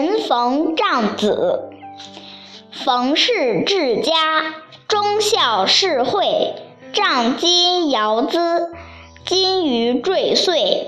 陈冯仗子，冯氏治家，忠孝事惠，仗金尧资，金鱼坠岁。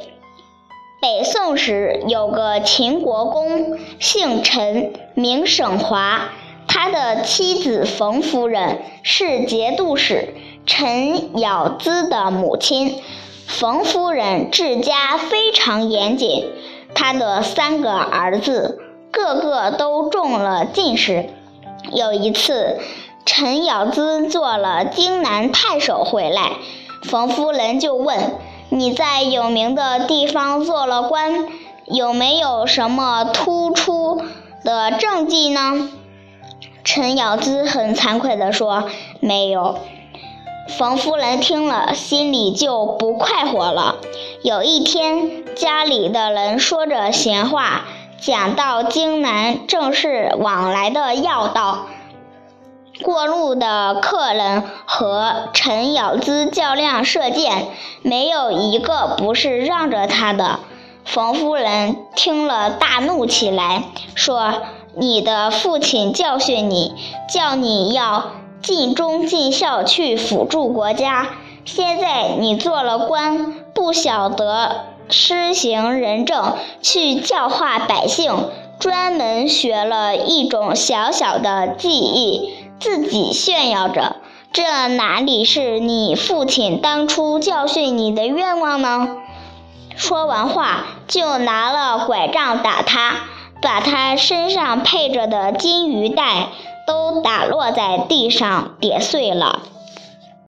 北宋时有个秦国公，姓陈，名省华。他的妻子冯夫人是节度使陈尧咨的母亲。冯夫人治家非常严谨，她的三个儿子个个都中了进士。有一次，陈尧咨做了荆南太守回来，冯夫人就问。你在有名的地方做了官，有没有什么突出的政绩呢？陈尧咨很惭愧地说：“没有。”冯夫人听了，心里就不快活了。有一天，家里的人说着闲话，讲到荆南正是往来的要道。过路的客人和陈咬资较量射箭，没有一个不是让着他的。冯夫人听了大怒起来，说：“你的父亲教训你，叫你要尽忠尽孝去辅助国家。现在你做了官，不晓得施行仁政，去教化百姓，专门学了一种小小的技艺。”自己炫耀着，这哪里是你父亲当初教训你的愿望呢？说完话，就拿了拐杖打他，把他身上配着的金鱼袋都打落在地上，跌碎了。